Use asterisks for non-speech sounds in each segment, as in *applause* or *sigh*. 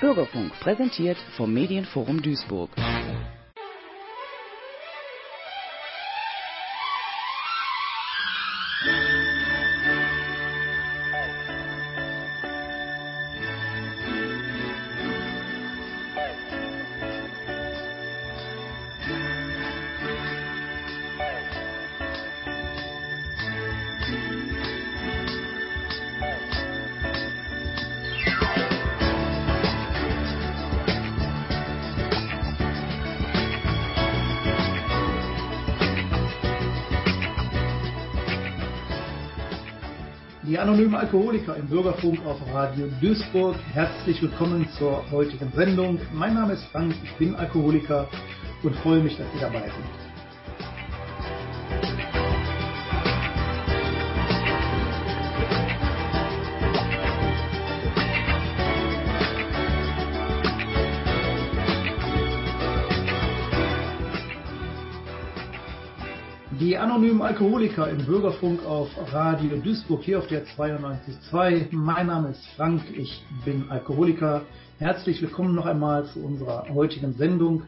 Bürgerfunk präsentiert vom Medienforum Duisburg. Alkoholiker im Bürgerfunk auf Radio Duisburg. Herzlich willkommen zur heutigen Sendung. Mein Name ist Frank, ich bin Alkoholiker und freue mich, dass Sie dabei sind. Anonymen Alkoholiker im Bürgerfunk auf Radio Duisburg hier auf der 92.2. Mein Name ist Frank, ich bin Alkoholiker. Herzlich willkommen noch einmal zu unserer heutigen Sendung,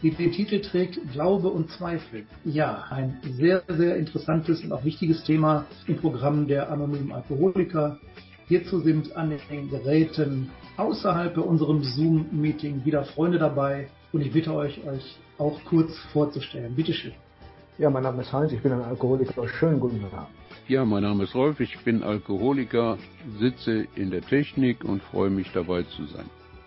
die den Titel trägt Glaube und Zweifel. Ja, ein sehr, sehr interessantes und auch wichtiges Thema im Programm der anonymen Alkoholiker. Hierzu sind an den Geräten außerhalb bei unserem Zoom-Meeting wieder Freunde dabei und ich bitte euch, euch auch kurz vorzustellen. Bitte schön. Ja, mein Name ist Heinz, ich bin ein Alkoholiker. Schönen guten Tag. Ja, mein Name ist Rolf, ich bin Alkoholiker, sitze in der Technik und freue mich dabei zu sein.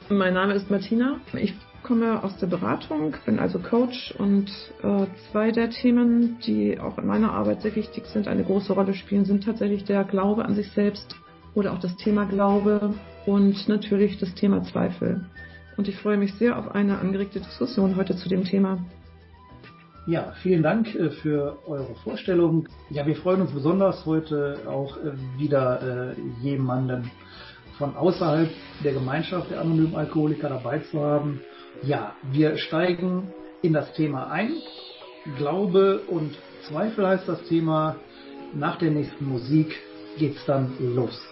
Mein Name ist Martina, ich komme aus der Beratung, bin also Coach und äh, zwei der Themen, die auch in meiner Arbeit sehr wichtig sind, eine große Rolle spielen, sind tatsächlich der Glaube an sich selbst oder auch das Thema Glaube und natürlich das Thema Zweifel. Und ich freue mich sehr auf eine angeregte Diskussion heute zu dem Thema. Ja, vielen Dank für eure Vorstellung. Ja, wir freuen uns besonders heute auch wieder jemanden von außerhalb der Gemeinschaft der anonymen Alkoholiker dabei zu haben. Ja, wir steigen in das Thema ein. Glaube und Zweifel heißt das Thema. Nach der nächsten Musik geht's dann los.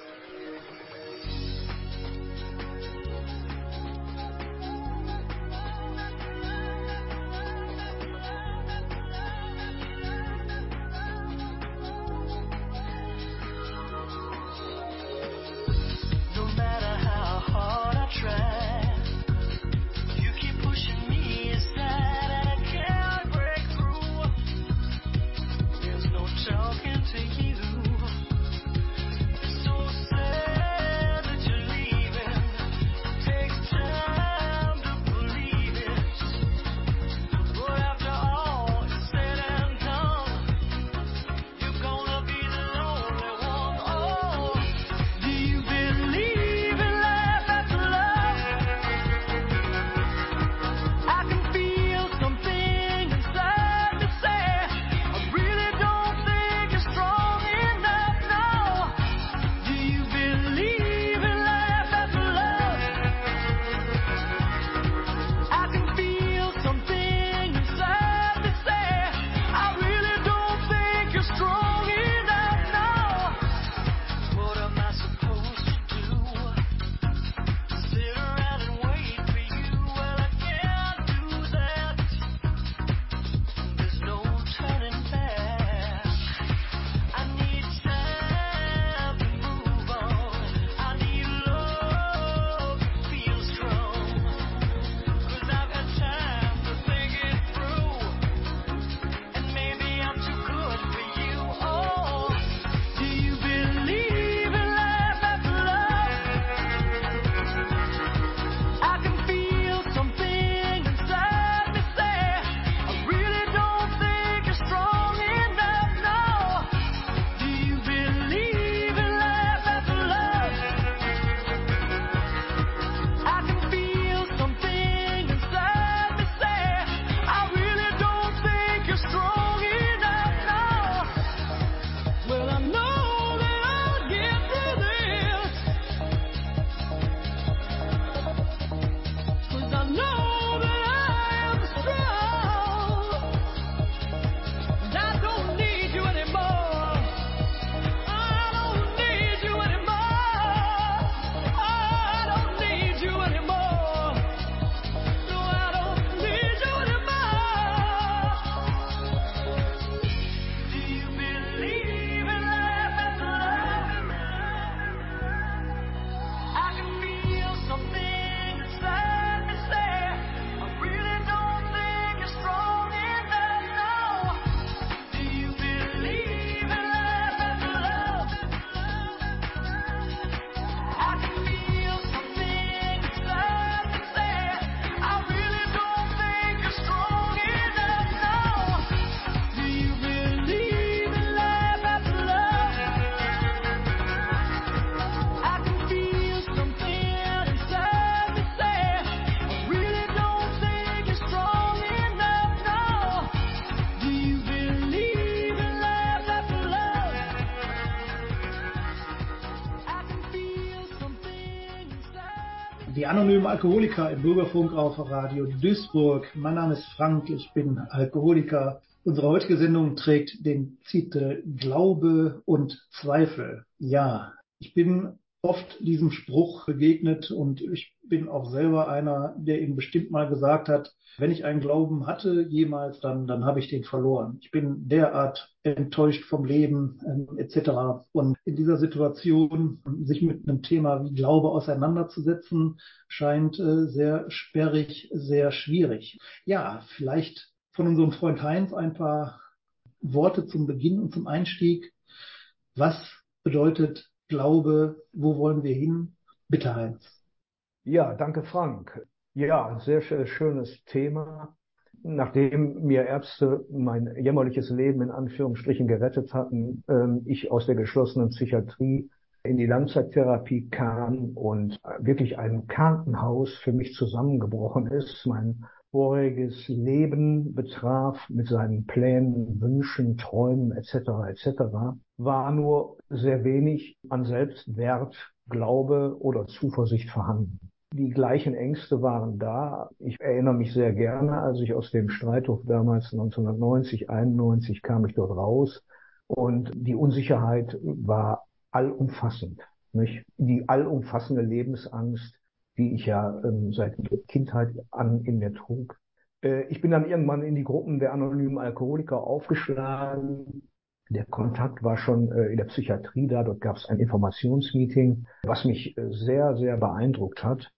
Alkoholiker im Bürgerfunk auf Radio Duisburg. Mein Name ist Frank, ich bin Alkoholiker. Unsere heutige Sendung trägt den Titel Glaube und Zweifel. Ja, ich bin oft diesem Spruch begegnet und ich bin auch selber einer, der ihm bestimmt mal gesagt hat, wenn ich einen Glauben hatte jemals, dann, dann habe ich den verloren. Ich bin derart enttäuscht vom Leben ähm, etc. Und in dieser Situation sich mit einem Thema wie Glaube auseinanderzusetzen, scheint äh, sehr sperrig, sehr schwierig. Ja, vielleicht von unserem Freund Heinz ein paar Worte zum Beginn und zum Einstieg. Was bedeutet Glaube? Wo wollen wir hin? Bitte Heinz. Ja, danke Frank. Ja, sehr schönes Thema. Nachdem mir Ärzte mein jämmerliches Leben in Anführungsstrichen gerettet hatten, ähm, ich aus der geschlossenen Psychiatrie in die Langzeittherapie kam und wirklich ein Krankenhaus für mich zusammengebrochen ist, mein voriges Leben betraf mit seinen Plänen, Wünschen, Träumen etc. etc., war nur sehr wenig an Selbstwert, Glaube oder Zuversicht vorhanden. Die gleichen Ängste waren da. Ich erinnere mich sehr gerne, als ich aus dem Streithof damals 1990, 91 kam ich dort raus und die Unsicherheit war allumfassend. Nicht? Die allumfassende Lebensangst, die ich ja ähm, seit Kindheit an in mir trug. Äh, ich bin dann irgendwann in die Gruppen der anonymen Alkoholiker aufgeschlagen. Der Kontakt war schon äh, in der Psychiatrie da. Dort gab es ein Informationsmeeting, was mich äh, sehr, sehr beeindruckt hat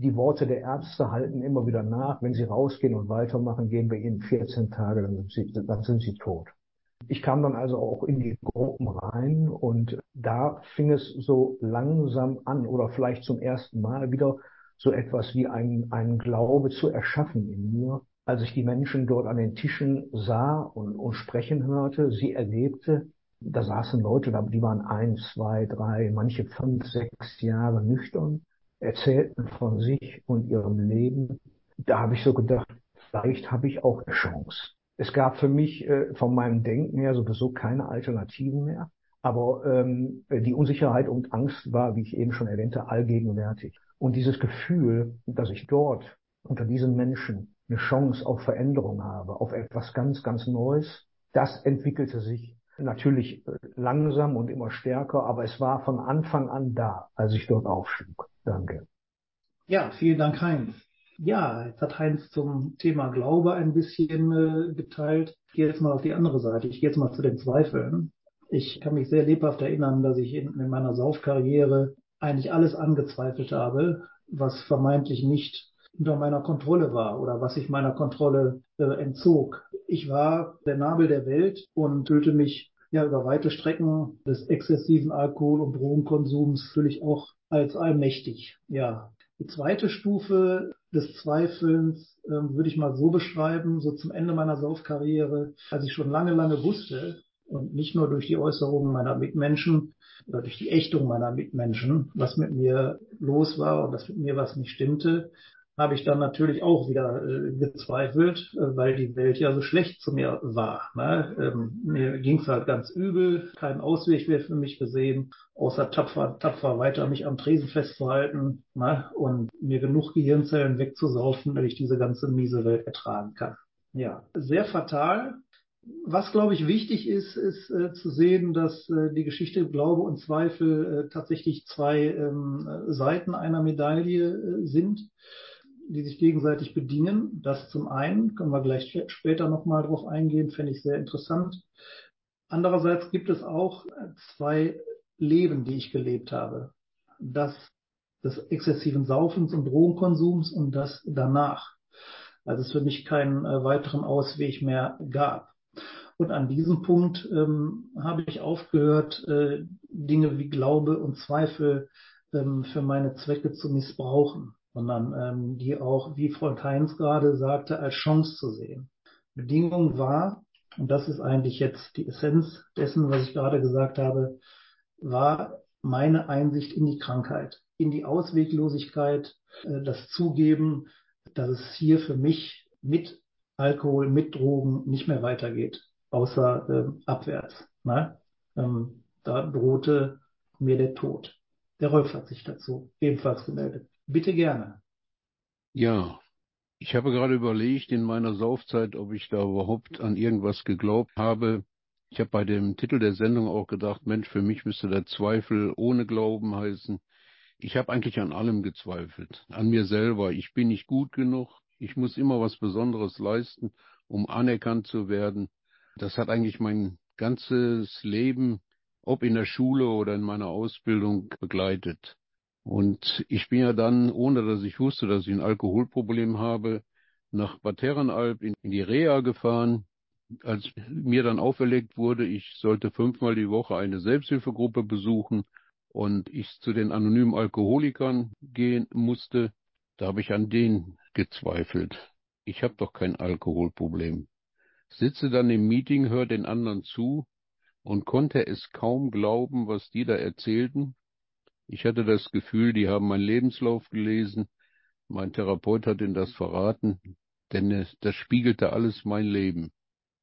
die Worte der Ärzte halten immer wieder nach. Wenn sie rausgehen und weitermachen, gehen wir ihnen 14 Tage, dann sind sie, dann sind sie tot. Ich kam dann also auch in die Gruppen rein und da fing es so langsam an oder vielleicht zum ersten Mal wieder so etwas wie ein, ein Glaube zu erschaffen in mir, als ich die Menschen dort an den Tischen sah und, und sprechen hörte, sie erlebte. Da saßen Leute, die waren eins, zwei, drei, manche fünf, sechs Jahre nüchtern erzählten von sich und ihrem Leben. Da habe ich so gedacht, vielleicht habe ich auch eine Chance. Es gab für mich äh, von meinem Denken her sowieso keine Alternativen mehr. Aber ähm, die Unsicherheit und Angst war, wie ich eben schon erwähnte, allgegenwärtig. Und dieses Gefühl, dass ich dort unter diesen Menschen eine Chance auf Veränderung habe, auf etwas ganz, ganz Neues, das entwickelte sich natürlich äh, langsam und immer stärker, aber es war von Anfang an da, als ich dort aufschlug. Danke. Ja, vielen Dank, Heinz. Ja, jetzt hat Heinz zum Thema Glaube ein bisschen äh, geteilt. Ich gehe jetzt mal auf die andere Seite. Ich gehe jetzt mal zu den Zweifeln. Ich kann mich sehr lebhaft erinnern, dass ich in, in meiner Saufkarriere eigentlich alles angezweifelt habe, was vermeintlich nicht unter meiner Kontrolle war oder was sich meiner Kontrolle äh, entzog. Ich war der Nabel der Welt und fühlte mich ja über weite Strecken des exzessiven Alkohol- und Drogenkonsums völlig auch als allmächtig. Ja. Die zweite Stufe des Zweifelns äh, würde ich mal so beschreiben, so zum Ende meiner Saufkarriere, als ich schon lange, lange wusste und nicht nur durch die Äußerungen meiner Mitmenschen oder durch die Ächtung meiner Mitmenschen, was mit mir los war und dass mit mir was nicht stimmte, habe ich dann natürlich auch wieder äh, gezweifelt, äh, weil die Welt ja so schlecht zu mir war. Ne? Ähm, mir ging es halt ganz übel, kein Ausweg mehr für mich gesehen, außer tapfer, tapfer weiter mich am Tresen festzuhalten ne? und mir genug Gehirnzellen wegzusaufen, dass ich diese ganze miese Welt ertragen kann. Ja, sehr fatal. Was, glaube ich, wichtig ist, ist äh, zu sehen, dass äh, die Geschichte Glaube und Zweifel äh, tatsächlich zwei ähm, Seiten einer Medaille äh, sind die sich gegenseitig bedienen. Das zum einen, können wir gleich später nochmal drauf eingehen, fände ich sehr interessant. Andererseits gibt es auch zwei Leben, die ich gelebt habe. Das des exzessiven Saufens und Drogenkonsums und das danach. Als es für mich keinen äh, weiteren Ausweg mehr gab. Und an diesem Punkt ähm, habe ich aufgehört, äh, Dinge wie Glaube und Zweifel ähm, für meine Zwecke zu missbrauchen sondern ähm, die auch, wie Freund Heinz gerade sagte, als Chance zu sehen. Bedingung war, und das ist eigentlich jetzt die Essenz dessen, was ich gerade gesagt habe, war meine Einsicht in die Krankheit, in die Ausweglosigkeit, äh, das Zugeben, dass es hier für mich mit Alkohol, mit Drogen nicht mehr weitergeht, außer äh, abwärts. Ne? Ähm, da drohte mir der Tod. Der Rolf hat sich dazu ebenfalls gemeldet. Bitte gerne. Ja, ich habe gerade überlegt in meiner Saufzeit, ob ich da überhaupt an irgendwas geglaubt habe. Ich habe bei dem Titel der Sendung auch gedacht, Mensch, für mich müsste der Zweifel ohne Glauben heißen. Ich habe eigentlich an allem gezweifelt, an mir selber. Ich bin nicht gut genug, ich muss immer was Besonderes leisten, um anerkannt zu werden. Das hat eigentlich mein ganzes Leben, ob in der Schule oder in meiner Ausbildung, begleitet. Und ich bin ja dann, ohne dass ich wusste, dass ich ein Alkoholproblem habe, nach Bad Herrenalb in, in die Reha gefahren. Als mir dann auferlegt wurde, ich sollte fünfmal die Woche eine Selbsthilfegruppe besuchen und ich zu den anonymen Alkoholikern gehen musste, da habe ich an denen gezweifelt. Ich habe doch kein Alkoholproblem. Sitze dann im Meeting, höre den anderen zu und konnte es kaum glauben, was die da erzählten. Ich hatte das Gefühl, die haben meinen Lebenslauf gelesen. Mein Therapeut hat ihnen das verraten, denn das spiegelte alles mein Leben.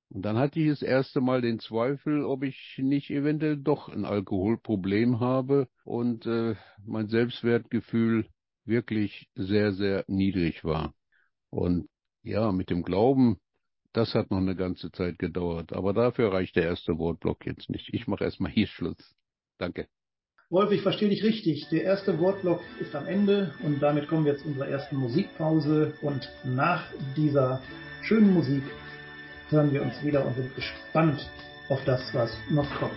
Und dann hatte ich das erste Mal den Zweifel, ob ich nicht eventuell doch ein Alkoholproblem habe und äh, mein Selbstwertgefühl wirklich sehr, sehr niedrig war. Und ja, mit dem Glauben, das hat noch eine ganze Zeit gedauert. Aber dafür reicht der erste Wortblock jetzt nicht. Ich mache erstmal hier Schluss. Danke. Wolf, ich verstehe dich richtig. Der erste Wortblock ist am Ende und damit kommen wir jetzt zu unserer ersten Musikpause. Und nach dieser schönen Musik hören wir uns wieder und sind gespannt auf das, was noch kommt.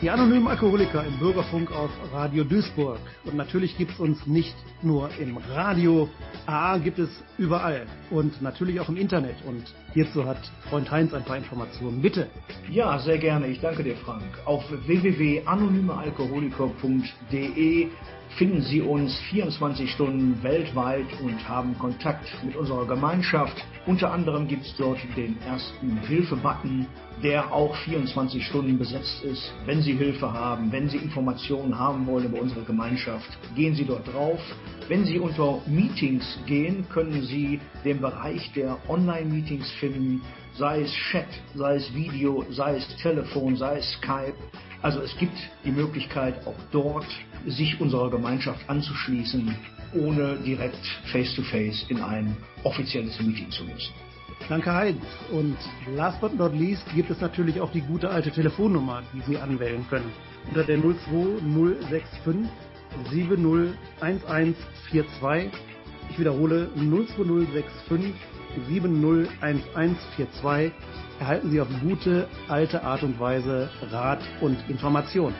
Die anonymen Alkoholiker im Bürgerfunk auf Radio Duisburg. Und natürlich gibt es uns nicht nur im Radio. AA gibt es überall. Und natürlich auch im Internet. Und hierzu hat Freund Heinz ein paar Informationen. Bitte. Ja, sehr gerne. Ich danke dir, Frank. Auf www.anonymealkoholiker.de finden Sie uns 24 Stunden weltweit und haben Kontakt mit unserer Gemeinschaft. Unter anderem gibt es dort den ersten Hilfe-Button, der auch 24 Stunden besetzt ist. Wenn Sie Hilfe haben, wenn Sie Informationen haben wollen über unsere Gemeinschaft, gehen Sie dort drauf. Wenn Sie unter Meetings gehen, können Sie den Bereich der Online-Meetings finden, sei es Chat, sei es Video, sei es Telefon, sei es Skype. Also es gibt die Möglichkeit, auch dort sich unserer Gemeinschaft anzuschließen, ohne direkt face-to-face -face in ein offizielles Meeting zu müssen. Danke Heinz. Und last but not least gibt es natürlich auch die gute alte Telefonnummer, die Sie anwählen können. Unter der 02065 701142. Ich wiederhole 02065 701142 erhalten Sie auf gute alte Art und Weise Rat und Information.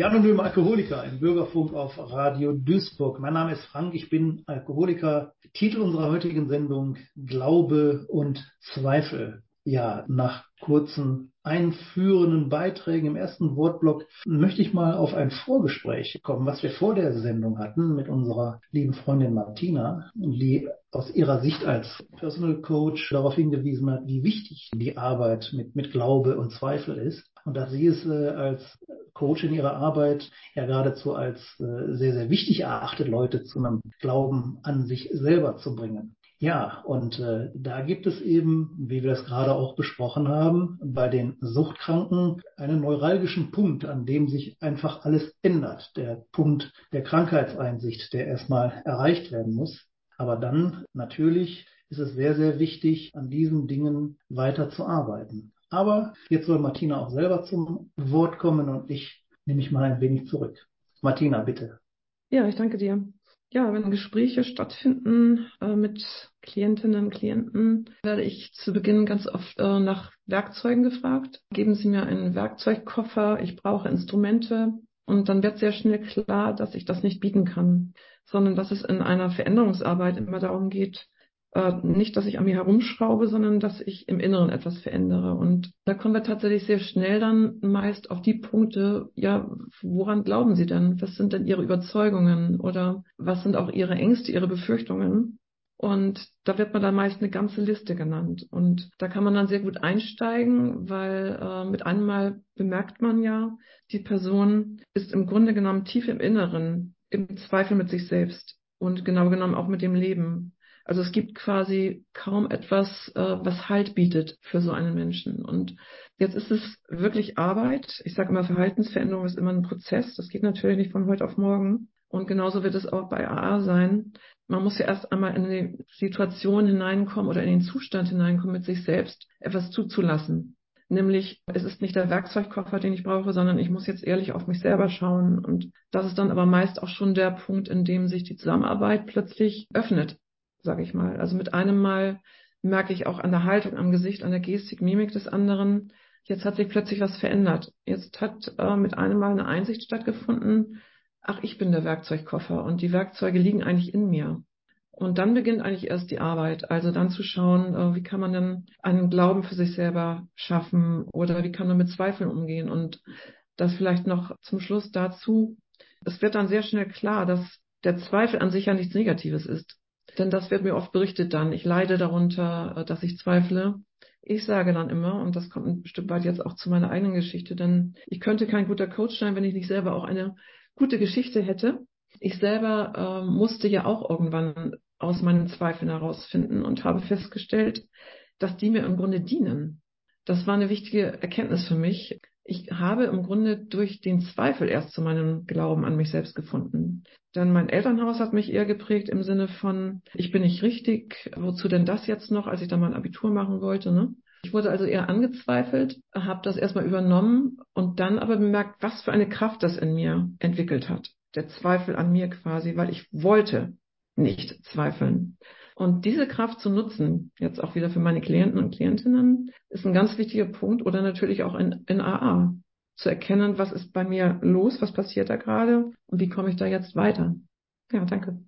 Die anonyme Alkoholiker im Bürgerfunk auf Radio Duisburg. Mein Name ist Frank, ich bin Alkoholiker. Titel unserer heutigen Sendung Glaube und Zweifel. Ja, nach kurzen einführenden Beiträgen im ersten Wortblock möchte ich mal auf ein Vorgespräch kommen, was wir vor der Sendung hatten mit unserer lieben Freundin Martina, die aus ihrer Sicht als Personal Coach darauf hingewiesen hat, wie wichtig die Arbeit mit, mit Glaube und Zweifel ist und dass sie es äh, als Coach in ihrer Arbeit ja geradezu als äh, sehr, sehr wichtig erachtet, Leute zu einem Glauben an sich selber zu bringen. Ja, und äh, da gibt es eben, wie wir das gerade auch besprochen haben, bei den Suchtkranken einen neuralgischen Punkt, an dem sich einfach alles ändert. Der Punkt der Krankheitseinsicht, der erstmal erreicht werden muss. Aber dann natürlich ist es sehr, sehr wichtig, an diesen Dingen weiter zu arbeiten. Aber jetzt soll Martina auch selber zum Wort kommen und ich nehme mich mal ein wenig zurück. Martina, bitte. Ja, ich danke dir. Ja, wenn Gespräche stattfinden äh, mit Klientinnen und Klienten, werde ich zu Beginn ganz oft äh, nach Werkzeugen gefragt. Geben Sie mir einen Werkzeugkoffer, ich brauche Instrumente. Und dann wird sehr schnell klar, dass ich das nicht bieten kann, sondern dass es in einer Veränderungsarbeit immer darum geht, äh, nicht, dass ich an mir herumschraube, sondern dass ich im Inneren etwas verändere. Und da kommen wir tatsächlich sehr schnell dann meist auf die Punkte, ja, woran glauben Sie denn? Was sind denn Ihre Überzeugungen oder was sind auch Ihre Ängste, Ihre Befürchtungen? Und da wird man dann meist eine ganze Liste genannt. Und da kann man dann sehr gut einsteigen, weil äh, mit einmal bemerkt man ja, die Person ist im Grunde genommen tief im Inneren, im Zweifel mit sich selbst und genau genommen auch mit dem Leben. Also es gibt quasi kaum etwas, äh, was Halt bietet für so einen Menschen. Und jetzt ist es wirklich Arbeit. Ich sage immer, Verhaltensveränderung ist immer ein Prozess. Das geht natürlich nicht von heute auf morgen. Und genauso wird es auch bei AA sein. Man muss ja erst einmal in die Situation hineinkommen oder in den Zustand hineinkommen, mit sich selbst etwas zuzulassen. Nämlich, es ist nicht der Werkzeugkoffer, den ich brauche, sondern ich muss jetzt ehrlich auf mich selber schauen. Und das ist dann aber meist auch schon der Punkt, in dem sich die Zusammenarbeit plötzlich öffnet sage ich mal. Also mit einem Mal merke ich auch an der Haltung, am Gesicht, an der Gestik, Mimik des anderen, jetzt hat sich plötzlich was verändert. Jetzt hat äh, mit einem Mal eine Einsicht stattgefunden, ach, ich bin der Werkzeugkoffer und die Werkzeuge liegen eigentlich in mir. Und dann beginnt eigentlich erst die Arbeit. Also dann zu schauen, äh, wie kann man denn einen Glauben für sich selber schaffen oder wie kann man mit Zweifeln umgehen. Und das vielleicht noch zum Schluss dazu. Es wird dann sehr schnell klar, dass der Zweifel an sich ja nichts Negatives ist. Denn das wird mir oft berichtet dann. Ich leide darunter, äh, dass ich zweifle. Ich sage dann immer, und das kommt ein Stück weit jetzt auch zu meiner eigenen Geschichte, denn ich könnte kein guter Coach sein, wenn ich nicht selber auch eine gute Geschichte hätte. Ich selber äh, musste ja auch irgendwann aus meinen Zweifeln herausfinden und habe festgestellt, dass die mir im Grunde dienen. Das war eine wichtige Erkenntnis für mich ich habe im Grunde durch den Zweifel erst zu meinem Glauben an mich selbst gefunden. Denn mein Elternhaus hat mich eher geprägt im Sinne von, ich bin nicht richtig, wozu denn das jetzt noch, als ich dann mein Abitur machen wollte. Ne? Ich wurde also eher angezweifelt, habe das erstmal übernommen und dann aber bemerkt, was für eine Kraft das in mir entwickelt hat. Der Zweifel an mir quasi, weil ich wollte nicht zweifeln. Und diese Kraft zu nutzen, jetzt auch wieder für meine Klienten und Klientinnen, ist ein ganz wichtiger Punkt oder natürlich auch in, in AA. Zu erkennen, was ist bei mir los, was passiert da gerade und wie komme ich da jetzt weiter. Ja, danke.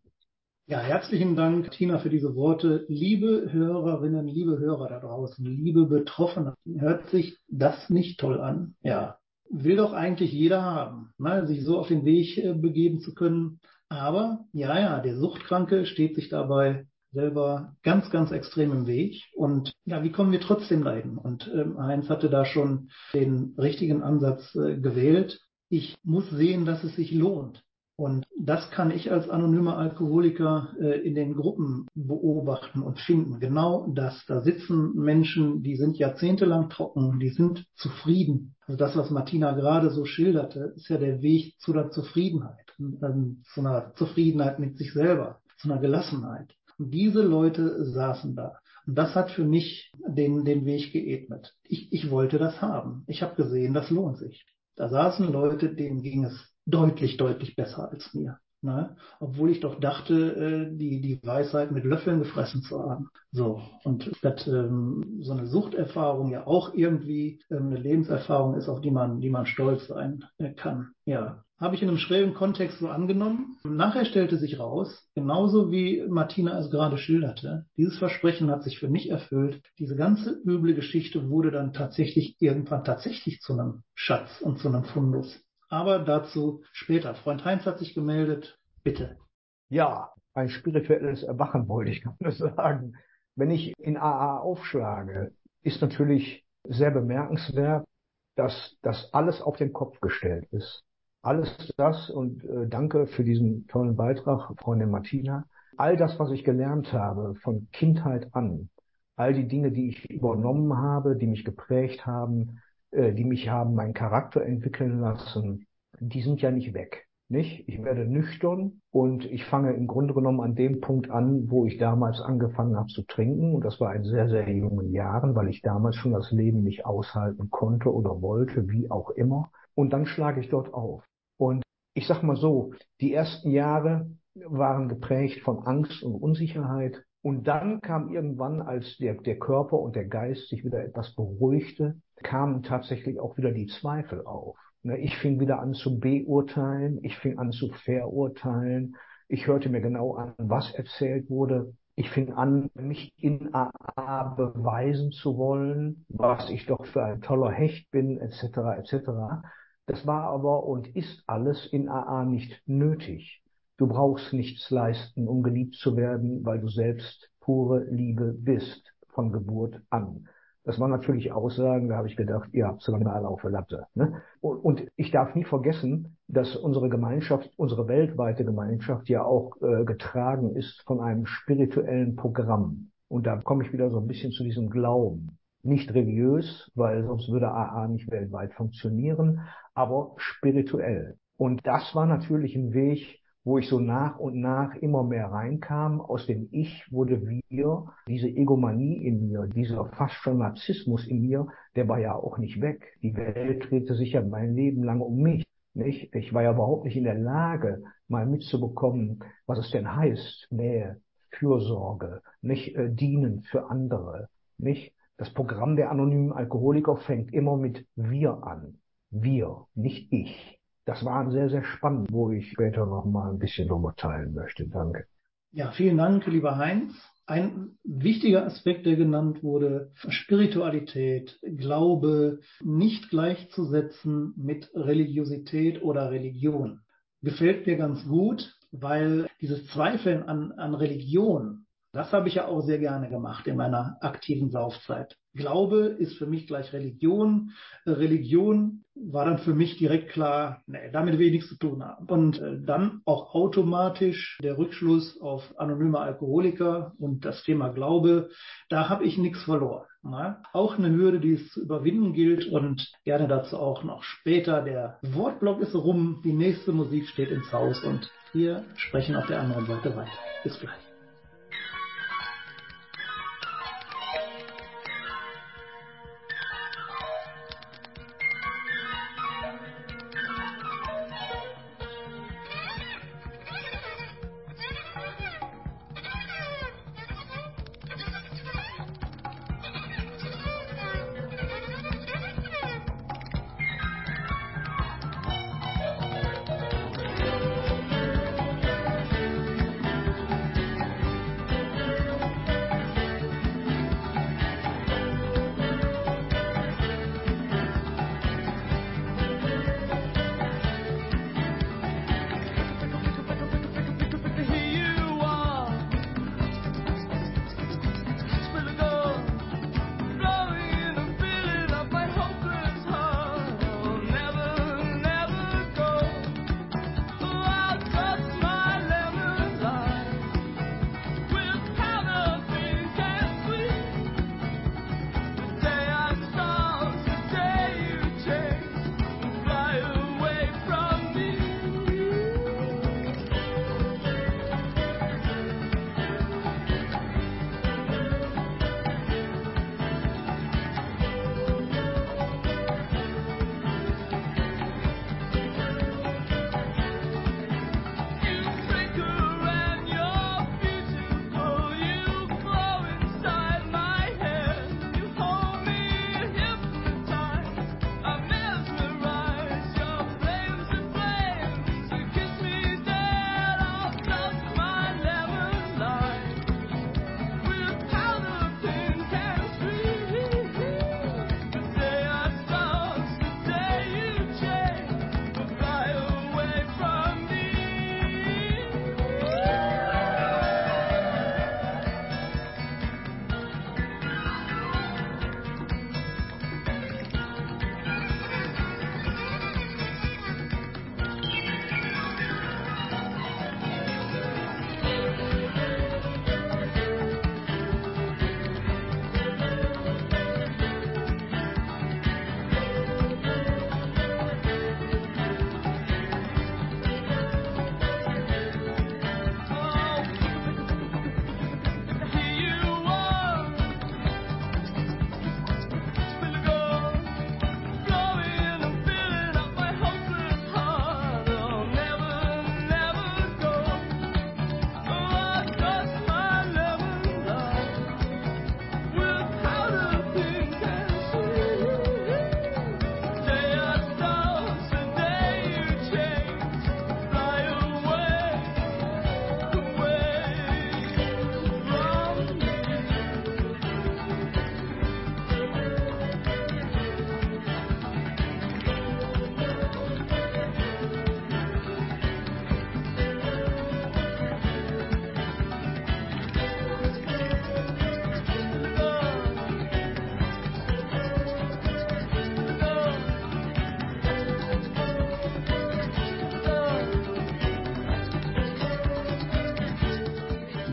Ja, herzlichen Dank, Tina, für diese Worte. Liebe Hörerinnen, liebe Hörer da draußen, liebe Betroffene, hört sich das nicht toll an? Ja, will doch eigentlich jeder haben, ne? sich so auf den Weg äh, begeben zu können. Aber ja, ja, der Suchtkranke steht sich dabei selber ganz, ganz extrem im Weg. Und ja, wie kommen wir trotzdem dahin? Und ähm, Heinz hatte da schon den richtigen Ansatz äh, gewählt. Ich muss sehen, dass es sich lohnt. Und das kann ich als anonymer Alkoholiker äh, in den Gruppen beobachten und finden. Genau das. Da sitzen Menschen, die sind jahrzehntelang trocken, die sind zufrieden. Also das, was Martina gerade so schilderte, ist ja der Weg zu der Zufriedenheit, ähm, zu einer Zufriedenheit mit sich selber, zu einer Gelassenheit. Diese Leute saßen da. Und das hat für mich den, den Weg geebnet. Ich, ich wollte das haben. Ich habe gesehen, das lohnt sich. Da saßen Leute, denen ging es deutlich, deutlich besser als mir. Ne? Obwohl ich doch dachte, äh, die, die Weisheit mit Löffeln gefressen zu haben. So. Und dass ähm, so eine Suchterfahrung ja auch irgendwie ähm, eine Lebenserfahrung ist, auf die man, die man stolz sein äh, kann. Ja. Habe ich in einem schrägen Kontext so angenommen. Nachher stellte sich raus, genauso wie Martina es gerade schilderte, dieses Versprechen hat sich für mich erfüllt. Diese ganze üble Geschichte wurde dann tatsächlich irgendwann tatsächlich zu einem Schatz und zu einem Fundus. Aber dazu später. Freund Heinz hat sich gemeldet. Bitte. Ja, ein spirituelles Erwachen wollte ich gerade *laughs* sagen. Wenn ich in AA aufschlage, ist natürlich sehr bemerkenswert, dass das alles auf den Kopf gestellt ist. Alles das und äh, danke für diesen tollen Beitrag, Freundin Martina. All das, was ich gelernt habe von Kindheit an, all die Dinge, die ich übernommen habe, die mich geprägt haben, äh, die mich haben meinen Charakter entwickeln lassen, die sind ja nicht weg. Nicht? Ich werde nüchtern und ich fange im Grunde genommen an dem Punkt an, wo ich damals angefangen habe zu trinken. Und das war in sehr, sehr jungen Jahren, weil ich damals schon das Leben nicht aushalten konnte oder wollte, wie auch immer. Und dann schlage ich dort auf. Und ich sag mal so, die ersten Jahre waren geprägt von Angst und Unsicherheit. Und dann kam irgendwann, als der, der Körper und der Geist sich wieder etwas beruhigte, kamen tatsächlich auch wieder die Zweifel auf. Ne, ich fing wieder an zu beurteilen, ich fing an zu verurteilen, ich hörte mir genau an, was erzählt wurde. Ich fing an, mich in AA beweisen zu wollen, was ich doch für ein toller Hecht bin, etc., etc. Das war aber und ist alles in AA nicht nötig. Du brauchst nichts leisten, um geliebt zu werden, weil du selbst pure Liebe bist, von Geburt an. Das waren natürlich Aussagen, da habe ich gedacht, ihr habt sogar mal alle auf der Latte. Ne? Und ich darf nie vergessen, dass unsere Gemeinschaft, unsere weltweite Gemeinschaft ja auch äh, getragen ist von einem spirituellen Programm. Und da komme ich wieder so ein bisschen zu diesem Glauben. Nicht religiös, weil sonst würde AA nicht weltweit funktionieren, aber spirituell. Und das war natürlich ein Weg, wo ich so nach und nach immer mehr reinkam. Aus dem Ich wurde wir, diese Egomanie in mir, dieser fast schon Narzissmus in mir, der war ja auch nicht weg. Die Welt drehte sich ja mein Leben lang um mich. Nicht? Ich war ja überhaupt nicht in der Lage, mal mitzubekommen, was es denn heißt, Nähe, Fürsorge, nicht äh, dienen für andere, nicht? Das Programm der anonymen Alkoholiker fängt immer mit wir an. Wir, nicht ich das war sehr, sehr spannend, wo ich später noch mal ein bisschen drüber teilen möchte. Danke. Ja, vielen Dank, lieber Heinz. Ein wichtiger Aspekt, der genannt wurde, Spiritualität, Glaube nicht gleichzusetzen mit Religiosität oder Religion. Gefällt mir ganz gut, weil dieses Zweifeln an, an Religion, das habe ich ja auch sehr gerne gemacht in meiner aktiven Saufzeit. Glaube ist für mich gleich Religion. Religion war dann für mich direkt klar, nee, damit will ich nichts zu tun haben. Und äh, dann auch automatisch der Rückschluss auf anonyme Alkoholiker und das Thema Glaube, da habe ich nichts verloren. Na? Auch eine Hürde, die es zu überwinden gilt und gerne dazu auch noch später. Der Wortblock ist rum, die nächste Musik steht ins Haus und wir sprechen auf der anderen Seite weiter. Bis gleich.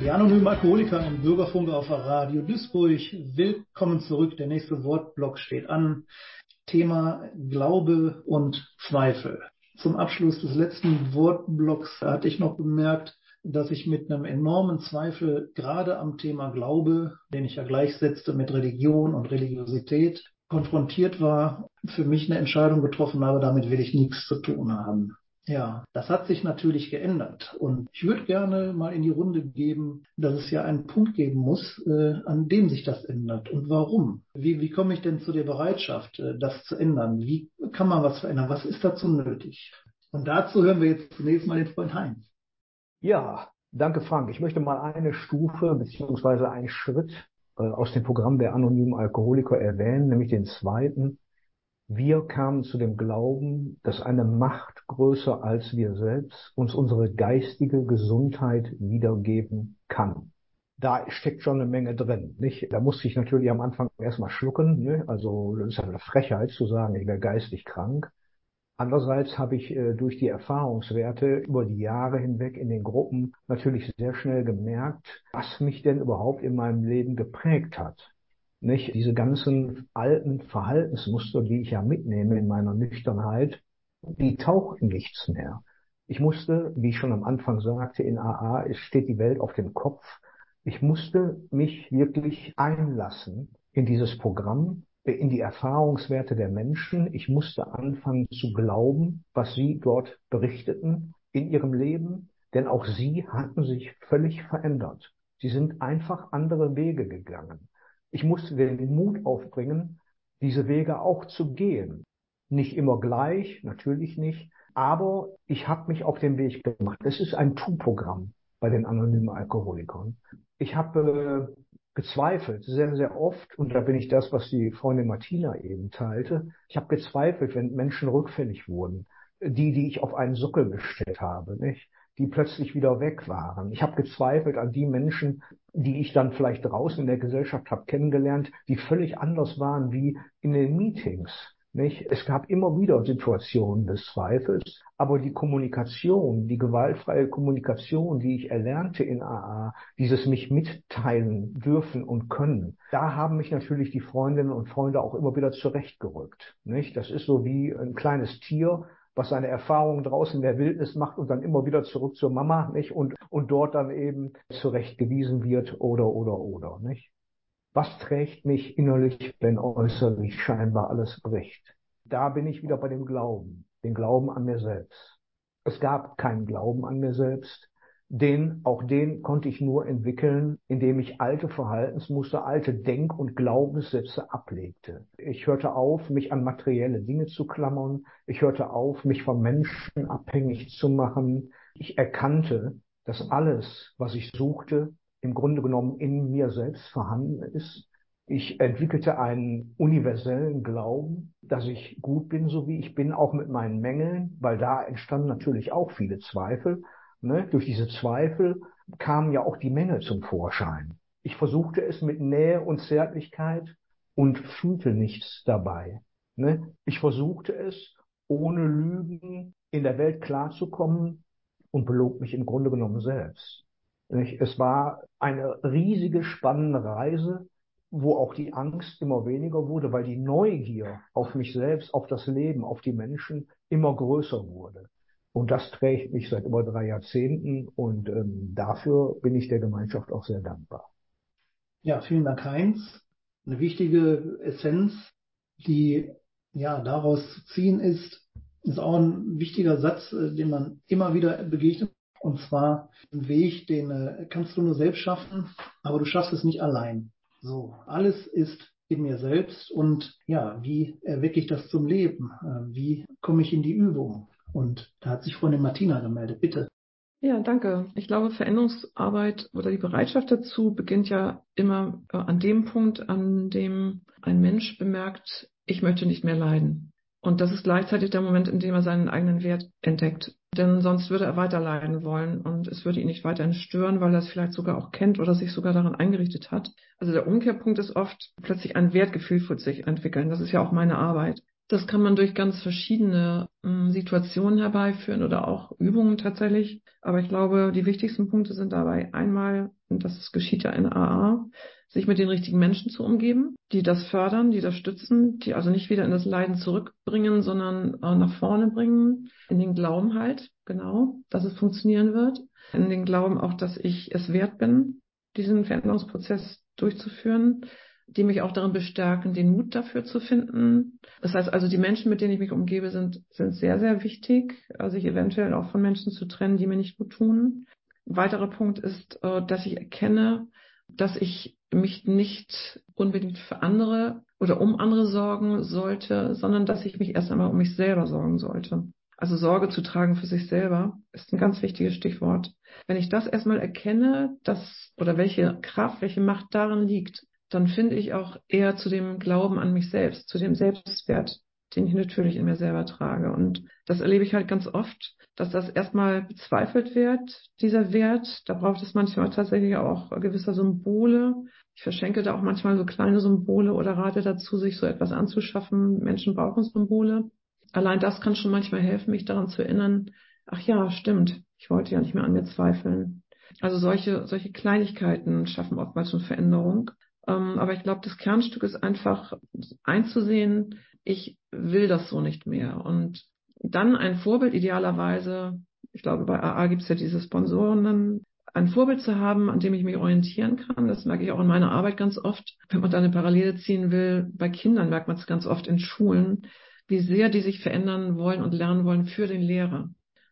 Die anonymen Alkoholiker im Bürgerfunk auf Radio Duisburg. Willkommen zurück. Der nächste Wortblock steht an. Thema Glaube und Zweifel. Zum Abschluss des letzten Wortblocks hatte ich noch bemerkt, dass ich mit einem enormen Zweifel gerade am Thema Glaube, den ich ja gleichsetzte mit Religion und Religiosität, konfrontiert war, für mich eine Entscheidung getroffen habe, damit will ich nichts zu tun haben. Ja, das hat sich natürlich geändert. Und ich würde gerne mal in die Runde geben, dass es ja einen Punkt geben muss, äh, an dem sich das ändert. Und warum? Wie, wie komme ich denn zu der Bereitschaft, äh, das zu ändern? Wie kann man was verändern? Was ist dazu nötig? Und dazu hören wir jetzt zunächst mal den Freund Heinz. Ja, danke Frank. Ich möchte mal eine Stufe beziehungsweise einen Schritt äh, aus dem Programm der anonymen Alkoholiker erwähnen, nämlich den zweiten. Wir kamen zu dem Glauben, dass eine Macht größer als wir selbst uns unsere geistige Gesundheit wiedergeben kann. Da steckt schon eine Menge drin, nicht? Da musste ich natürlich am Anfang erstmal schlucken, ne? Also, das ist eine Frechheit zu sagen, ich wäre geistig krank. Andererseits habe ich äh, durch die Erfahrungswerte über die Jahre hinweg in den Gruppen natürlich sehr schnell gemerkt, was mich denn überhaupt in meinem Leben geprägt hat. Nicht? Diese ganzen alten Verhaltensmuster, die ich ja mitnehme in meiner Nüchternheit, die tauchten nichts mehr. Ich musste, wie ich schon am Anfang sagte, in AA es steht die Welt auf dem Kopf. Ich musste mich wirklich einlassen in dieses Programm in die Erfahrungswerte der Menschen. Ich musste anfangen zu glauben, was sie dort berichteten in ihrem Leben, denn auch sie hatten sich völlig verändert. Sie sind einfach andere Wege gegangen. Ich musste den Mut aufbringen, diese Wege auch zu gehen. Nicht immer gleich, natürlich nicht, aber ich habe mich auf den Weg gemacht. Es ist ein Tu-Programm bei den anonymen Alkoholikern. Ich habe äh, gezweifelt, sehr, sehr oft, und da bin ich das, was die Freundin Martina eben teilte, ich habe gezweifelt, wenn Menschen rückfällig wurden, die, die ich auf einen Sockel gestellt habe, nicht? Die plötzlich wieder weg waren. Ich habe gezweifelt an die Menschen, die ich dann vielleicht draußen in der Gesellschaft habe kennengelernt, die völlig anders waren wie in den Meetings. Nicht? Es gab immer wieder Situationen des Zweifels, aber die Kommunikation, die gewaltfreie Kommunikation, die ich erlernte in AA, dieses mich mitteilen dürfen und können, da haben mich natürlich die Freundinnen und Freunde auch immer wieder zurechtgerückt. Nicht? Das ist so wie ein kleines Tier, was seine Erfahrungen draußen in der Wildnis macht und dann immer wieder zurück zur Mama, nicht? Und, und dort dann eben zurechtgewiesen wird oder, oder, oder, nicht? Was trägt mich innerlich, wenn äußerlich scheinbar alles bricht? Da bin ich wieder bei dem Glauben, den Glauben an mir selbst. Es gab keinen Glauben an mir selbst, den, auch den konnte ich nur entwickeln, indem ich alte Verhaltensmuster, alte Denk- und Glaubenssätze ablegte. Ich hörte auf, mich an materielle Dinge zu klammern. Ich hörte auf, mich von Menschen abhängig zu machen. Ich erkannte, dass alles, was ich suchte, im Grunde genommen in mir selbst vorhanden ist. Ich entwickelte einen universellen Glauben, dass ich gut bin, so wie ich bin, auch mit meinen Mängeln, weil da entstanden natürlich auch viele Zweifel. Ne? Durch diese Zweifel kamen ja auch die Mängel zum Vorschein. Ich versuchte es mit Nähe und Zärtlichkeit und fühlte nichts dabei. Ne? Ich versuchte es, ohne Lügen in der Welt klarzukommen und belog mich im Grunde genommen selbst. Es war eine riesige, spannende Reise, wo auch die Angst immer weniger wurde, weil die Neugier auf mich selbst, auf das Leben, auf die Menschen immer größer wurde. Und das trägt mich seit über drei Jahrzehnten und ähm, dafür bin ich der Gemeinschaft auch sehr dankbar. Ja, vielen Dank, Heinz. Eine wichtige Essenz, die ja daraus zu ziehen ist, ist auch ein wichtiger Satz, äh, den man immer wieder begegnet und zwar ein Weg, den äh, kannst du nur selbst schaffen, aber du schaffst es nicht allein. So, alles ist in mir selbst und ja, wie erwecke ich das zum Leben? Äh, wie komme ich in die Übung? Und da hat sich Freundin Martina gemeldet. Bitte. Ja, danke. Ich glaube, Veränderungsarbeit oder die Bereitschaft dazu beginnt ja immer äh, an dem Punkt, an dem ein Mensch bemerkt, ich möchte nicht mehr leiden. Und das ist gleichzeitig der Moment, in dem er seinen eigenen Wert entdeckt. Denn sonst würde er weiter leiden wollen und es würde ihn nicht weiterhin stören, weil er es vielleicht sogar auch kennt oder sich sogar daran eingerichtet hat. Also der Umkehrpunkt ist oft plötzlich ein Wertgefühl für sich entwickeln. Das ist ja auch meine Arbeit. Das kann man durch ganz verschiedene äh, Situationen herbeiführen oder auch Übungen tatsächlich. Aber ich glaube, die wichtigsten Punkte sind dabei einmal, und das geschieht ja in AA, sich mit den richtigen Menschen zu umgeben, die das fördern, die das stützen, die also nicht wieder in das Leiden zurückbringen, sondern äh, nach vorne bringen, in den Glauben halt, genau, dass es funktionieren wird, in den Glauben auch, dass ich es wert bin, diesen Veränderungsprozess durchzuführen die mich auch darin bestärken, den Mut dafür zu finden. Das heißt also, die Menschen, mit denen ich mich umgebe, sind, sind sehr, sehr wichtig, also sich eventuell auch von Menschen zu trennen, die mir nicht gut tun. Ein weiterer Punkt ist, äh, dass ich erkenne, dass ich mich nicht unbedingt für andere oder um andere sorgen sollte, sondern dass ich mich erst einmal um mich selber sorgen sollte. Also Sorge zu tragen für sich selber ist ein ganz wichtiges Stichwort. Wenn ich das erstmal erkenne, dass oder welche Kraft, welche Macht darin liegt, dann finde ich auch eher zu dem Glauben an mich selbst, zu dem Selbstwert, den ich natürlich in mir selber trage. Und das erlebe ich halt ganz oft, dass das erstmal bezweifelt wird, dieser Wert. Da braucht es manchmal tatsächlich auch gewisse Symbole. Ich verschenke da auch manchmal so kleine Symbole oder rate dazu, sich so etwas anzuschaffen. Menschen brauchen Symbole. Allein das kann schon manchmal helfen, mich daran zu erinnern, ach ja, stimmt, ich wollte ja nicht mehr an mir zweifeln. Also solche, solche Kleinigkeiten schaffen oftmals schon Veränderung. Ähm, aber ich glaube, das Kernstück ist einfach einzusehen, ich will das so nicht mehr. Und dann ein Vorbild idealerweise, ich glaube, bei AA gibt es ja diese Sponsoren ein Vorbild zu haben, an dem ich mich orientieren kann. Das merke ich auch in meiner Arbeit ganz oft. Wenn man da eine Parallele ziehen will, bei Kindern merkt man es ganz oft in Schulen, wie sehr die sich verändern wollen und lernen wollen für den Lehrer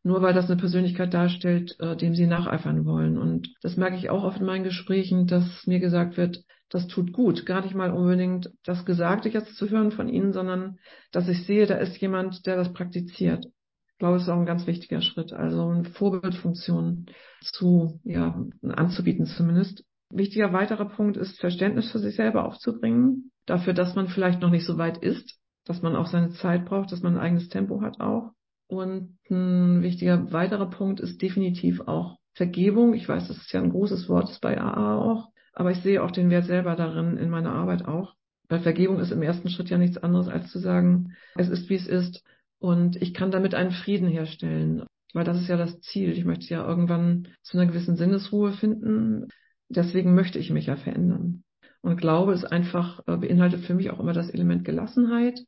nur weil das eine Persönlichkeit darstellt, äh, dem sie nacheifern wollen. Und das merke ich auch oft in meinen Gesprächen, dass mir gesagt wird, das tut gut. Gar nicht mal unbedingt das Gesagte jetzt zu hören von Ihnen, sondern dass ich sehe, da ist jemand, der das praktiziert. Ich glaube, es ist auch ein ganz wichtiger Schritt. Also eine Vorbildfunktion zu, ja, anzubieten zumindest. Wichtiger weiterer Punkt ist, Verständnis für sich selber aufzubringen. Dafür, dass man vielleicht noch nicht so weit ist, dass man auch seine Zeit braucht, dass man ein eigenes Tempo hat auch und ein wichtiger weiterer Punkt ist definitiv auch Vergebung. Ich weiß, das ist ja ein großes Wort ist bei AA auch, aber ich sehe auch den Wert selber darin in meiner Arbeit auch. Weil Vergebung ist im ersten Schritt ja nichts anderes als zu sagen, es ist wie es ist und ich kann damit einen Frieden herstellen. Weil das ist ja das Ziel. Ich möchte ja irgendwann zu einer gewissen Sinnesruhe finden. Deswegen möchte ich mich ja verändern. Und Glaube ist einfach, äh, beinhaltet für mich auch immer das Element Gelassenheit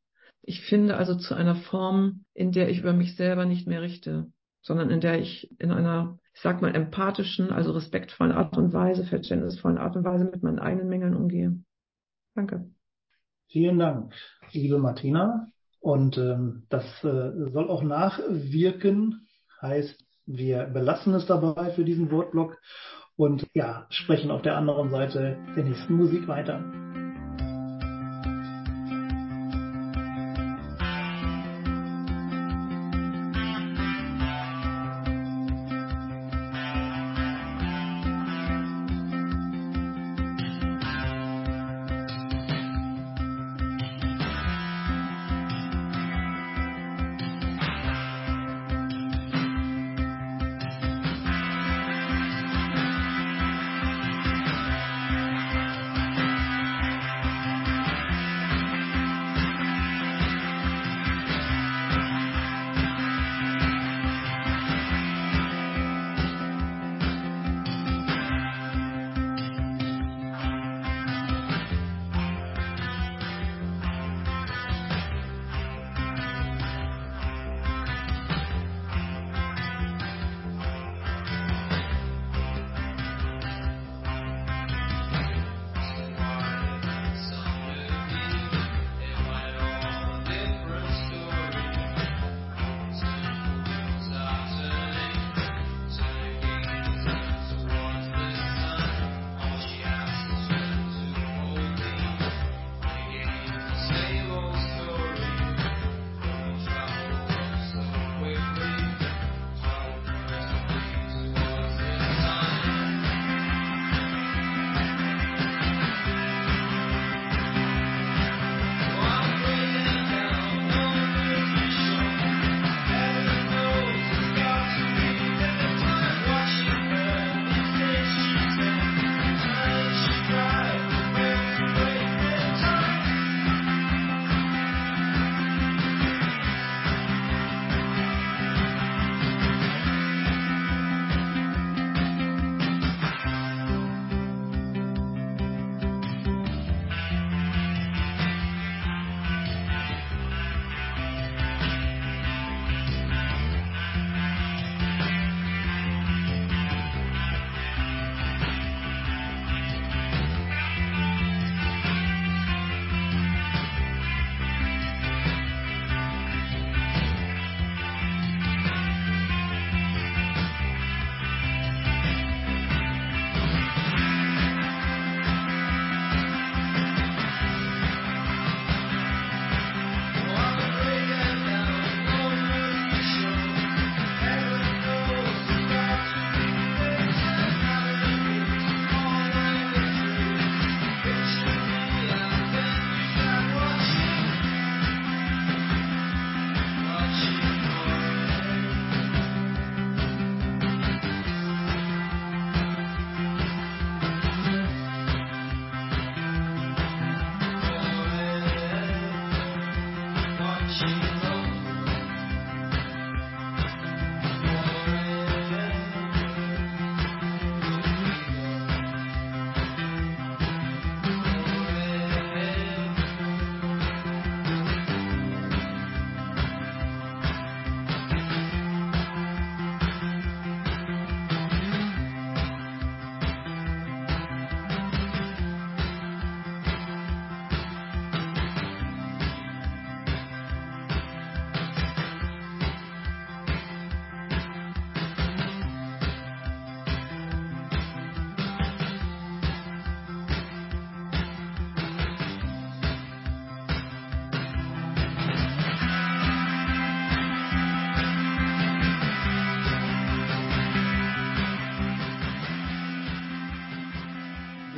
ich finde also zu einer Form, in der ich über mich selber nicht mehr richte, sondern in der ich in einer, ich sag mal, empathischen, also respektvollen Art und Weise, verständnisvollen Art und Weise mit meinen eigenen Mängeln umgehe. Danke. Vielen Dank, liebe Martina. Und ähm, das äh, soll auch nachwirken, heißt, wir belassen es dabei für diesen Wortblock und ja, sprechen auf der anderen Seite der nächsten Musik weiter.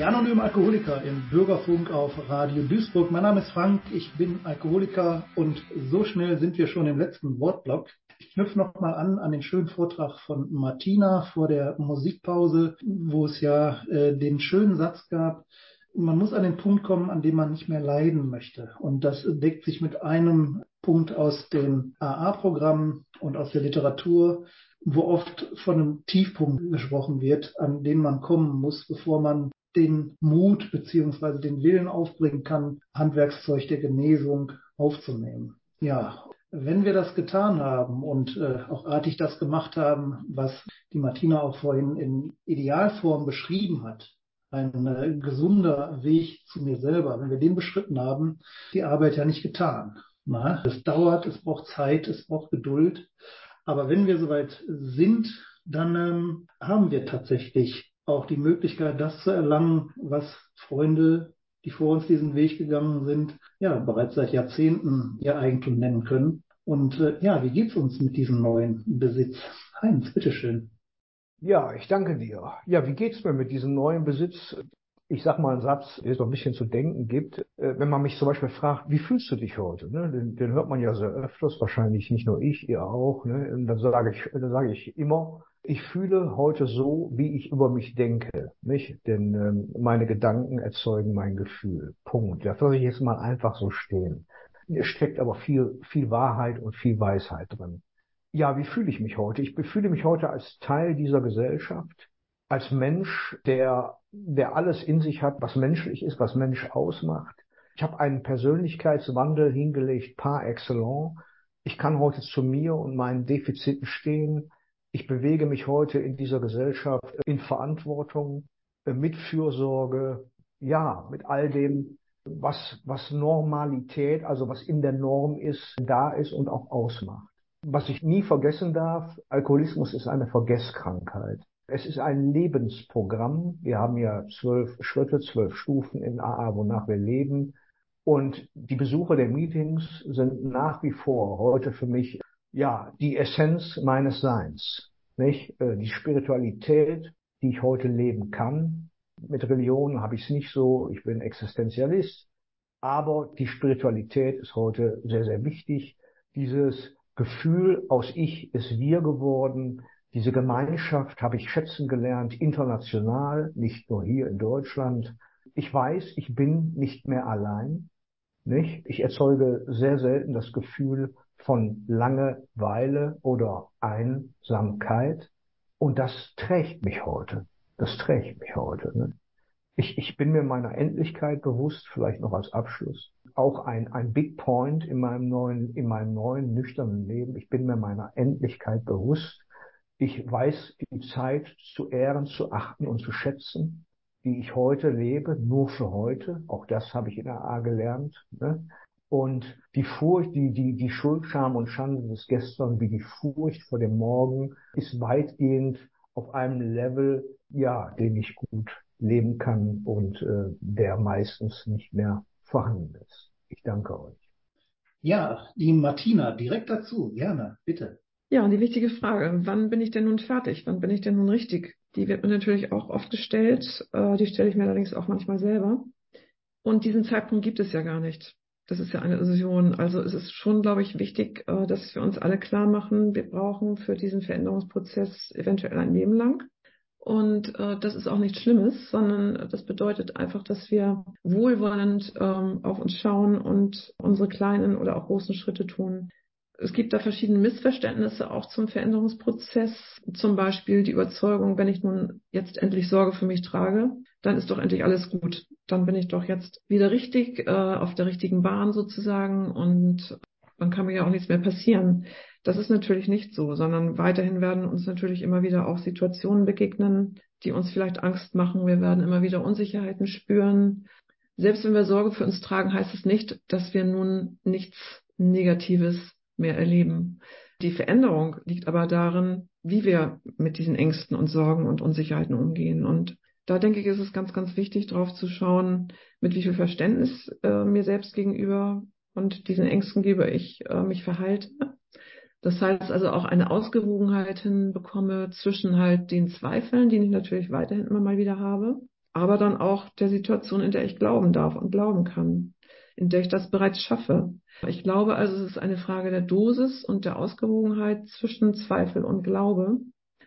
Die anonymen Alkoholiker im Bürgerfunk auf Radio Duisburg. Mein Name ist Frank, ich bin Alkoholiker und so schnell sind wir schon im letzten Wortblock. Ich knüpfe nochmal an an den schönen Vortrag von Martina vor der Musikpause, wo es ja äh, den schönen Satz gab, man muss an den Punkt kommen, an dem man nicht mehr leiden möchte. Und das deckt sich mit einem Punkt aus den AA-Programmen und aus der Literatur, wo oft von einem Tiefpunkt gesprochen wird, an den man kommen muss, bevor man den Mut beziehungsweise den Willen aufbringen kann, Handwerkszeug der Genesung aufzunehmen. Ja, wenn wir das getan haben und äh, auch artig das gemacht haben, was die Martina auch vorhin in Idealform beschrieben hat, ein äh, gesunder Weg zu mir selber, wenn wir den beschritten haben, die Arbeit ja nicht getan. Es dauert, es braucht Zeit, es braucht Geduld. Aber wenn wir soweit sind, dann ähm, haben wir tatsächlich auch die Möglichkeit, das zu erlangen, was Freunde, die vor uns diesen Weg gegangen sind, ja, bereits seit Jahrzehnten ihr Eigentum nennen können. Und äh, ja, wie geht's uns mit diesem neuen Besitz? Heinz, bitteschön. Ja, ich danke dir. Ja, wie geht's mir mit diesem neuen Besitz? Ich sag mal einen Satz, der so ein bisschen zu denken gibt. Äh, wenn man mich zum Beispiel fragt, wie fühlst du dich heute? Ne? Den, den hört man ja sehr öfters, wahrscheinlich nicht nur ich, ihr auch. Ne? Dann sage ich, dann sage ich immer, ich fühle heute so, wie ich über mich denke, nicht? Denn ähm, meine Gedanken erzeugen mein Gefühl. Punkt. Das lasse ich jetzt mal einfach so stehen. Es steckt aber viel, viel Wahrheit und viel Weisheit drin. Ja, wie fühle ich mich heute? Ich fühle mich heute als Teil dieser Gesellschaft, als Mensch, der, der alles in sich hat, was menschlich ist, was Mensch ausmacht. Ich habe einen Persönlichkeitswandel hingelegt par excellence. Ich kann heute zu mir und meinen Defiziten stehen ich bewege mich heute in dieser Gesellschaft in Verantwortung, äh, mit Fürsorge, ja, mit all dem, was, was Normalität, also was in der Norm ist, da ist und auch ausmacht. Was ich nie vergessen darf, Alkoholismus ist eine Vergesskrankheit. Es ist ein Lebensprogramm. Wir haben ja zwölf Schritte, zwölf Stufen in AA, wonach wir leben. Und die Besucher der Meetings sind nach wie vor heute für mich ja, die Essenz meines Seins, nicht? Äh, die Spiritualität, die ich heute leben kann. Mit Religion habe ich es nicht so, ich bin Existenzialist, aber die Spiritualität ist heute sehr, sehr wichtig. Dieses Gefühl aus Ich ist Wir geworden, diese Gemeinschaft habe ich schätzen gelernt, international, nicht nur hier in Deutschland. Ich weiß, ich bin nicht mehr allein. Nicht? Ich erzeuge sehr selten das Gefühl, von Langeweile oder Einsamkeit. Und das trägt mich heute. Das trägt mich heute. Ne? Ich, ich bin mir meiner Endlichkeit bewusst, vielleicht noch als Abschluss. Auch ein, ein Big Point in meinem neuen, in meinem neuen nüchternen Leben. Ich bin mir meiner Endlichkeit bewusst. Ich weiß die Zeit zu ehren, zu achten und zu schätzen, die ich heute lebe, nur für heute. Auch das habe ich in der A gelernt. Ne? Und die Furcht, die, die, die Schuld, Scham und Schande des Gestern, wie die Furcht vor dem Morgen, ist weitgehend auf einem Level, ja, den ich gut leben kann und äh, der meistens nicht mehr vorhanden ist. Ich danke euch. Ja, die Martina, direkt dazu, gerne, bitte. Ja, und die wichtige Frage, wann bin ich denn nun fertig? Wann bin ich denn nun richtig? Die wird mir natürlich auch oft gestellt, äh, die stelle ich mir allerdings auch manchmal selber. Und diesen Zeitpunkt gibt es ja gar nicht. Das ist ja eine Illusion. Also es ist schon, glaube ich, wichtig, äh, dass wir uns alle klar machen, wir brauchen für diesen Veränderungsprozess eventuell ein Leben lang. Und äh, das ist auch nichts Schlimmes, sondern das bedeutet einfach, dass wir wohlwollend ähm, auf uns schauen und unsere kleinen oder auch großen Schritte tun. Es gibt da verschiedene Missverständnisse auch zum Veränderungsprozess. Zum Beispiel die Überzeugung, wenn ich nun jetzt endlich Sorge für mich trage, dann ist doch endlich alles gut. Dann bin ich doch jetzt wieder richtig, äh, auf der richtigen Bahn sozusagen und dann kann mir ja auch nichts mehr passieren. Das ist natürlich nicht so, sondern weiterhin werden uns natürlich immer wieder auch Situationen begegnen, die uns vielleicht Angst machen. Wir werden immer wieder Unsicherheiten spüren. Selbst wenn wir Sorge für uns tragen, heißt es nicht, dass wir nun nichts Negatives mehr erleben. Die Veränderung liegt aber darin, wie wir mit diesen Ängsten und Sorgen und Unsicherheiten umgehen. Und da denke ich, ist es ganz, ganz wichtig, drauf zu schauen, mit wie viel Verständnis äh, mir selbst gegenüber und diesen Ängsten gebe ich äh, mich verhalte. Das heißt also auch eine Ausgewogenheit hinbekomme zwischen halt den Zweifeln, die ich natürlich weiterhin immer mal wieder habe, aber dann auch der Situation, in der ich glauben darf und glauben kann, in der ich das bereits schaffe. Ich glaube also, es ist eine Frage der Dosis und der Ausgewogenheit zwischen Zweifel und Glaube,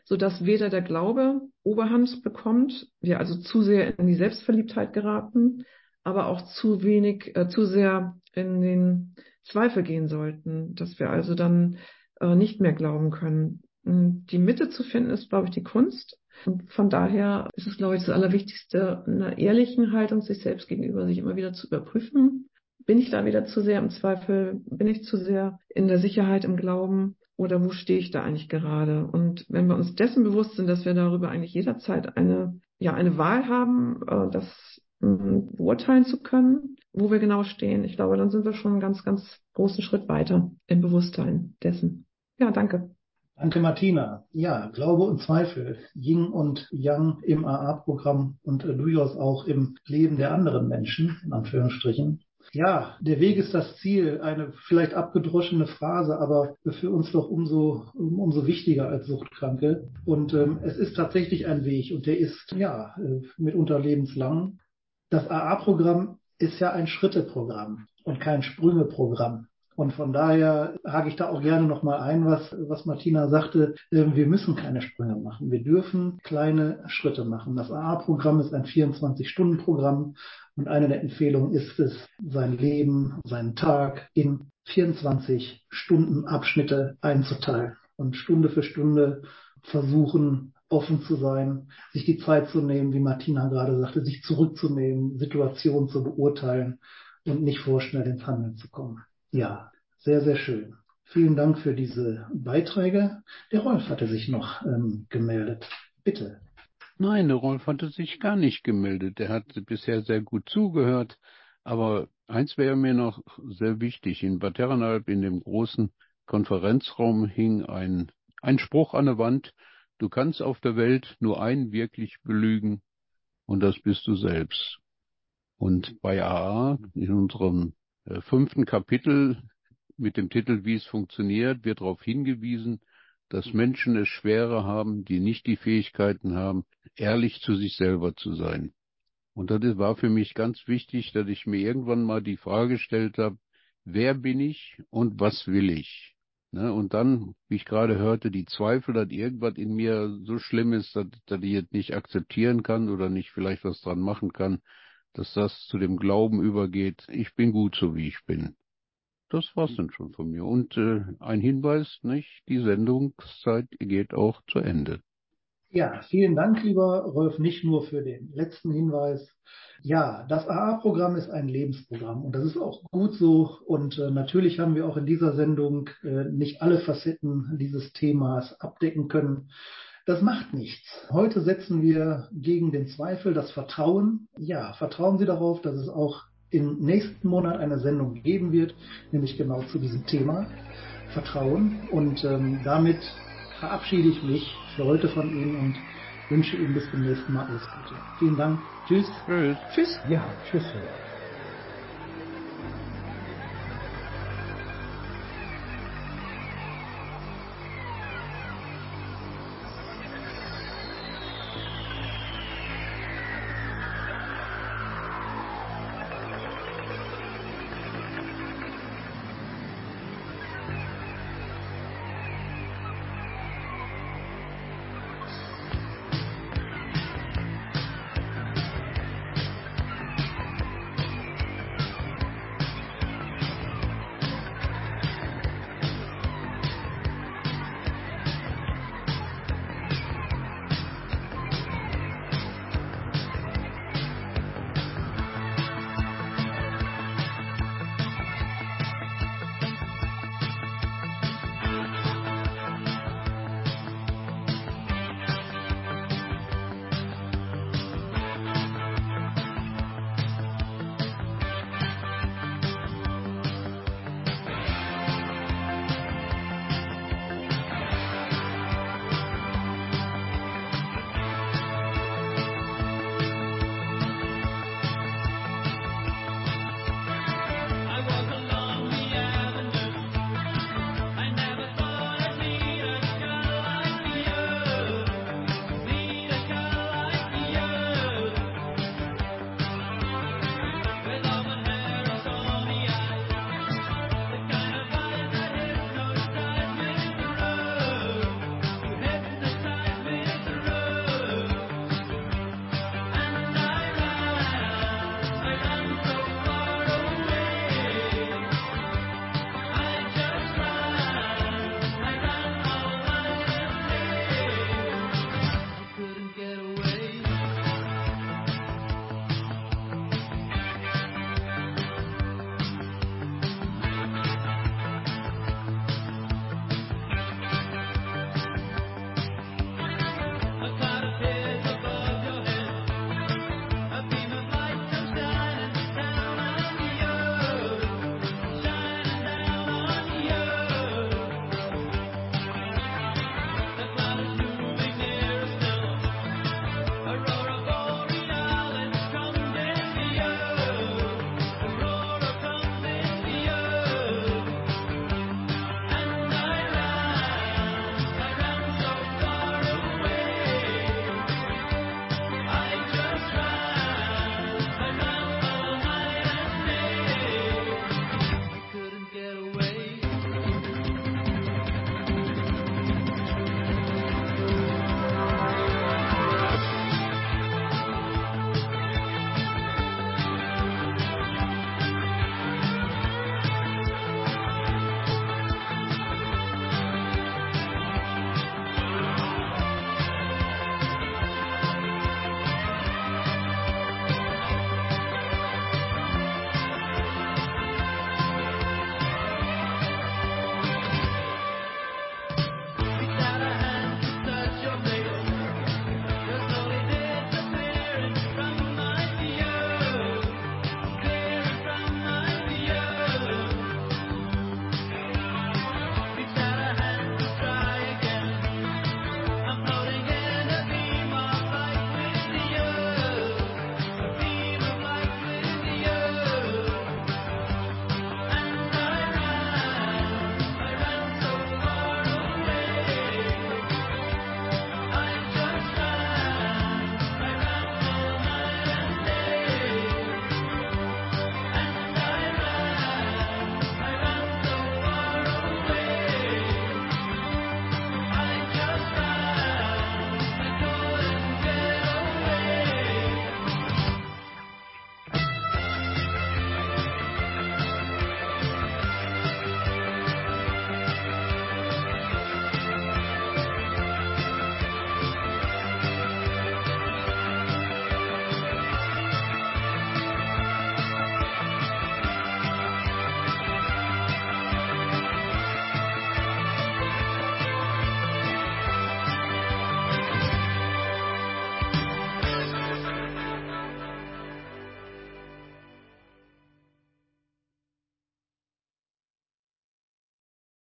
so dass weder der Glaube Oberhand bekommt, wir also zu sehr in die Selbstverliebtheit geraten, aber auch zu wenig, äh, zu sehr in den Zweifel gehen sollten, dass wir also dann äh, nicht mehr glauben können. Hm, die Mitte zu finden ist, glaube ich, die Kunst. Und von daher ist es, glaube ich, das Allerwichtigste, einer ehrlichen Haltung sich selbst gegenüber, sich immer wieder zu überprüfen. Bin ich da wieder zu sehr im Zweifel? Bin ich zu sehr in der Sicherheit, im Glauben? Oder wo stehe ich da eigentlich gerade? Und wenn wir uns dessen bewusst sind, dass wir darüber eigentlich jederzeit eine, ja, eine Wahl haben, äh, das hm, beurteilen zu können, wo wir genau stehen, ich glaube, dann sind wir schon einen ganz, ganz großen Schritt weiter im Bewusstsein dessen. Ja, danke. Danke, Martina. Ja, Glaube und Zweifel, Yin und Yang im AA-Programm und äh, durchaus auch im Leben der anderen Menschen, in Anführungsstrichen. Ja, der Weg ist das Ziel, eine vielleicht abgedroschene Phrase, aber für uns doch umso, umso wichtiger als Suchtkranke. Und ähm, es ist tatsächlich ein Weg und der ist ja äh, mitunter lebenslang. Das AA-Programm ist ja ein Schritteprogramm und kein Sprüngeprogramm. Und von daher hake ich da auch gerne nochmal ein, was, was Martina sagte. Ähm, wir müssen keine Sprünge machen. Wir dürfen kleine Schritte machen. Das AA-Programm ist ein 24-Stunden-Programm und eine der Empfehlungen ist es, sein Leben, seinen Tag in 24 Stunden Abschnitte einzuteilen und Stunde für Stunde versuchen, offen zu sein, sich die Zeit zu nehmen, wie Martina gerade sagte, sich zurückzunehmen, Situationen zu beurteilen und nicht vorschnell ins Handeln zu kommen. Ja, sehr, sehr schön. Vielen Dank für diese Beiträge. Der Rolf hatte sich noch ähm, gemeldet. Bitte. Nein, der Rolf hatte sich gar nicht gemeldet. Er hat bisher sehr gut zugehört. Aber eins wäre mir noch sehr wichtig. In Bad Herrenalb, in dem großen Konferenzraum, hing ein, ein Spruch an der Wand. Du kannst auf der Welt nur einen wirklich belügen, und das bist du selbst. Und bei AA, in unserem äh, fünften Kapitel mit dem Titel Wie es funktioniert, wird darauf hingewiesen, dass Menschen es schwerer haben, die nicht die Fähigkeiten haben, ehrlich zu sich selber zu sein. Und das war für mich ganz wichtig, dass ich mir irgendwann mal die Frage gestellt habe, wer bin ich und was will ich? Ne? Und dann, wie ich gerade hörte, die Zweifel, dass irgendwas in mir so schlimm ist, dass, dass ich es nicht akzeptieren kann oder nicht vielleicht was dran machen kann, dass das zu dem Glauben übergeht, ich bin gut so wie ich bin. Das war's dann schon von mir. Und äh, ein Hinweis, nicht? Die Sendungszeit geht auch zu Ende. Ja, vielen Dank, lieber Rolf, nicht nur für den letzten Hinweis. Ja, das AA-Programm ist ein Lebensprogramm und das ist auch gut so. Und äh, natürlich haben wir auch in dieser Sendung äh, nicht alle Facetten dieses Themas abdecken können. Das macht nichts. Heute setzen wir gegen den Zweifel das Vertrauen. Ja, vertrauen Sie darauf, dass es auch im nächsten Monat eine Sendung geben wird, nämlich genau zu diesem Thema Vertrauen. Und ähm, damit verabschiede ich mich für heute von Ihnen und wünsche Ihnen bis zum nächsten Mal alles Gute. Vielen Dank. Tschüss. Tschüss. Tschüss. Ja, tschüss.